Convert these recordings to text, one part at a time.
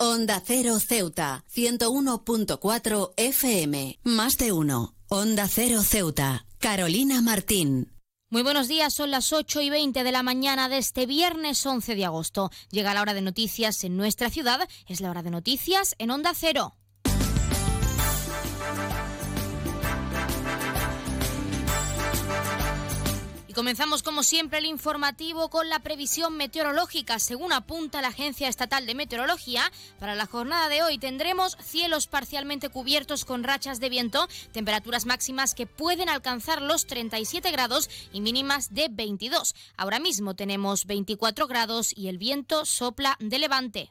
Onda Cero Ceuta, 101.4 FM. Más de uno. Onda Cero Ceuta. Carolina Martín. Muy buenos días, son las 8 y 20 de la mañana de este viernes 11 de agosto. Llega la hora de noticias en nuestra ciudad, es la hora de noticias en Onda Cero. Comenzamos como siempre el informativo con la previsión meteorológica. Según apunta la Agencia Estatal de Meteorología, para la jornada de hoy tendremos cielos parcialmente cubiertos con rachas de viento, temperaturas máximas que pueden alcanzar los 37 grados y mínimas de 22. Ahora mismo tenemos 24 grados y el viento sopla de levante.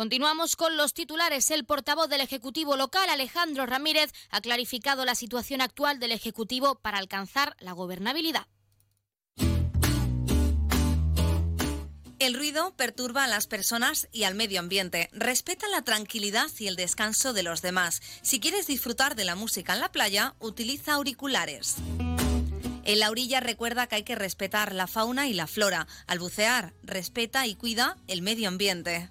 Continuamos con los titulares. El portavoz del Ejecutivo local, Alejandro Ramírez, ha clarificado la situación actual del Ejecutivo para alcanzar la gobernabilidad. El ruido perturba a las personas y al medio ambiente. Respeta la tranquilidad y el descanso de los demás. Si quieres disfrutar de la música en la playa, utiliza auriculares. En la orilla recuerda que hay que respetar la fauna y la flora. Al bucear, respeta y cuida el medio ambiente.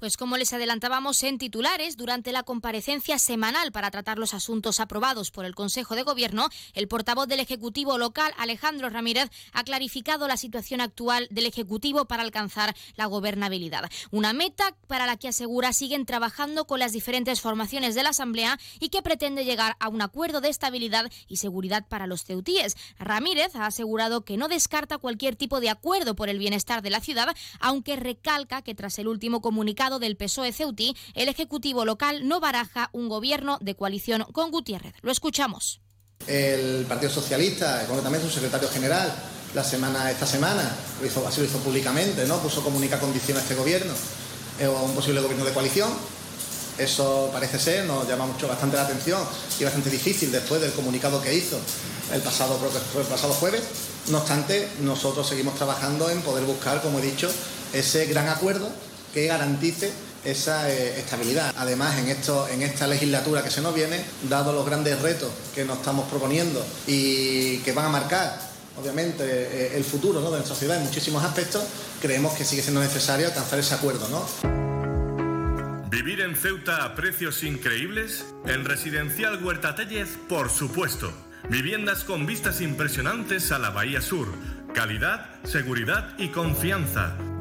Pues como les adelantábamos en titulares, durante la comparecencia semanal para tratar los asuntos aprobados por el Consejo de Gobierno, el portavoz del Ejecutivo local, Alejandro Ramírez, ha clarificado la situación actual del Ejecutivo para alcanzar la gobernabilidad. Una meta para la que asegura siguen trabajando con las diferentes formaciones de la Asamblea y que pretende llegar a un acuerdo de estabilidad y seguridad para los ceutíes. Ramírez ha asegurado que no descarta cualquier tipo de acuerdo por el bienestar de la ciudad, aunque recalca que tras el último comunicado del PSOE Ceuti, el Ejecutivo local no baraja un gobierno de coalición con Gutiérrez. Lo escuchamos. El Partido Socialista, concretamente su secretario general, la semana, esta semana, lo hizo, así lo hizo públicamente, ¿no? puso comunica condición a este gobierno eh, o a un posible gobierno de coalición. Eso parece ser, nos llama mucho bastante la atención y bastante difícil después del comunicado que hizo el pasado jueves. No obstante, nosotros seguimos trabajando en poder buscar, como he dicho, ese gran acuerdo que garantice esa eh, estabilidad. Además, en, esto, en esta legislatura que se nos viene, dado los grandes retos que nos estamos proponiendo y que van a marcar obviamente eh, el futuro de nuestra ciudad en muchísimos aspectos, creemos que sigue siendo necesario alcanzar ese acuerdo. ¿no? ¿Vivir en Ceuta a precios increíbles? En Residencial Huerta Tellez, por supuesto. Viviendas con vistas impresionantes a la Bahía Sur. Calidad, seguridad y confianza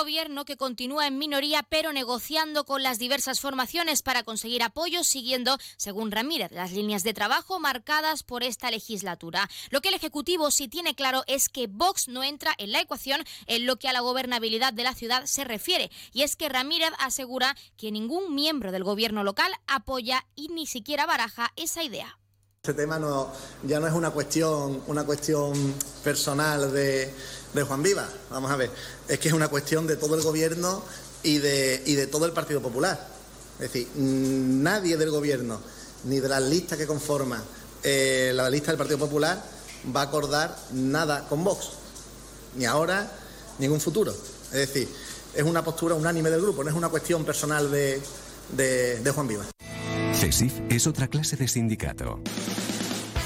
Gobierno que continúa en minoría pero negociando con las diversas formaciones para conseguir apoyos siguiendo, según Ramírez, las líneas de trabajo marcadas por esta legislatura. Lo que el Ejecutivo sí tiene claro es que Vox no entra en la ecuación en lo que a la gobernabilidad de la ciudad se refiere y es que Ramírez asegura que ningún miembro del gobierno local apoya y ni siquiera baraja esa idea. Este tema no, ya no es una cuestión, una cuestión personal de, Juan Viva, vamos a ver, es que es una cuestión de todo el gobierno y de, y de todo el Partido Popular. Es decir, nadie del gobierno, ni de las listas que conforman eh, la lista del Partido Popular, va a acordar nada con Vox, ni ahora ni en un futuro. Es decir, es una postura unánime del grupo, no es una cuestión personal de, de Juan Viva. CESIF es otra clase de sindicato.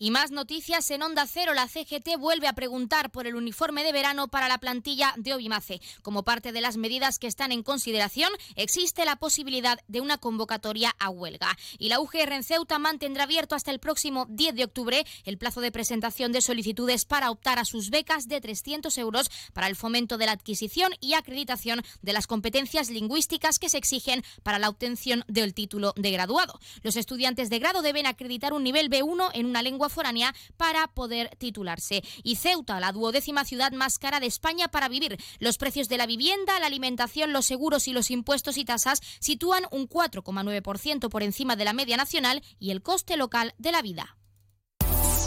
Y más noticias en Onda Cero. La CGT vuelve a preguntar por el uniforme de verano para la plantilla de Obimace. Como parte de las medidas que están en consideración, existe la posibilidad de una convocatoria a huelga. Y la UGR en Ceuta mantendrá abierto hasta el próximo 10 de octubre el plazo de presentación de solicitudes para optar a sus becas de 300 euros para el fomento de la adquisición y acreditación de las competencias lingüísticas que se exigen para la obtención del título de graduado. Los estudiantes de grado deben acreditar un nivel B1 en una lengua foránea para poder titularse. Y Ceuta, la duodécima ciudad más cara de España para vivir. Los precios de la vivienda, la alimentación, los seguros y los impuestos y tasas sitúan un 4,9% por encima de la media nacional y el coste local de la vida.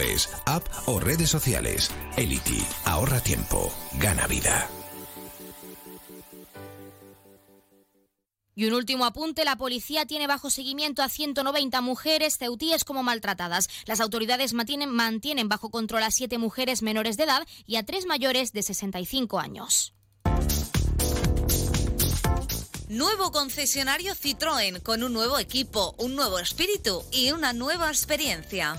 es app o redes sociales. Elity, ahorra tiempo, gana vida. Y un último apunte, la policía tiene bajo seguimiento a 190 mujeres ceutíes como maltratadas. Las autoridades mantienen, mantienen bajo control a siete mujeres menores de edad y a tres mayores de 65 años. Nuevo concesionario Citroën con un nuevo equipo, un nuevo espíritu y una nueva experiencia.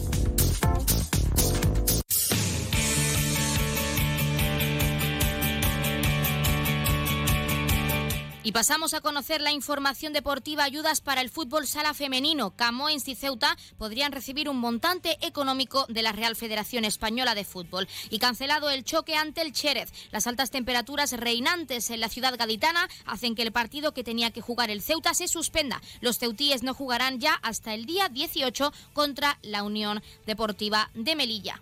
Y pasamos a conocer la información deportiva, ayudas para el fútbol sala femenino. Camoens y Ceuta podrían recibir un montante económico de la Real Federación Española de Fútbol. Y cancelado el choque ante el Chérez. Las altas temperaturas reinantes en la ciudad gaditana hacen que el partido que tenía que jugar el Ceuta se suspenda. Los ceutíes no jugarán ya hasta el día 18 contra la Unión Deportiva de Melilla.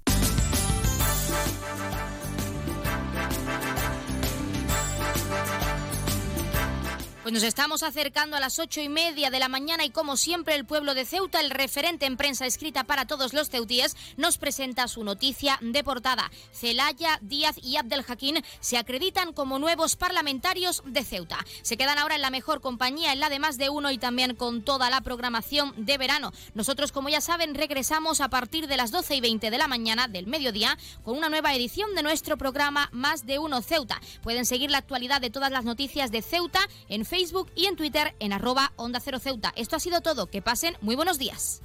Pues nos estamos acercando a las ocho y media de la mañana y como siempre el pueblo de Ceuta, el referente en prensa escrita para todos los ceutíes, nos presenta su noticia de portada. Celaya, Díaz y Abdel Hakim se acreditan como nuevos parlamentarios de Ceuta. Se quedan ahora en la mejor compañía, en la de más de uno y también con toda la programación de verano. Nosotros, como ya saben, regresamos a partir de las doce y veinte de la mañana del mediodía con una nueva edición de nuestro programa Más de uno Ceuta. Pueden seguir la actualidad de todas las noticias de Ceuta en Facebook y en Twitter en arroba Onda Cero Ceuta. Esto ha sido todo. Que pasen muy buenos días.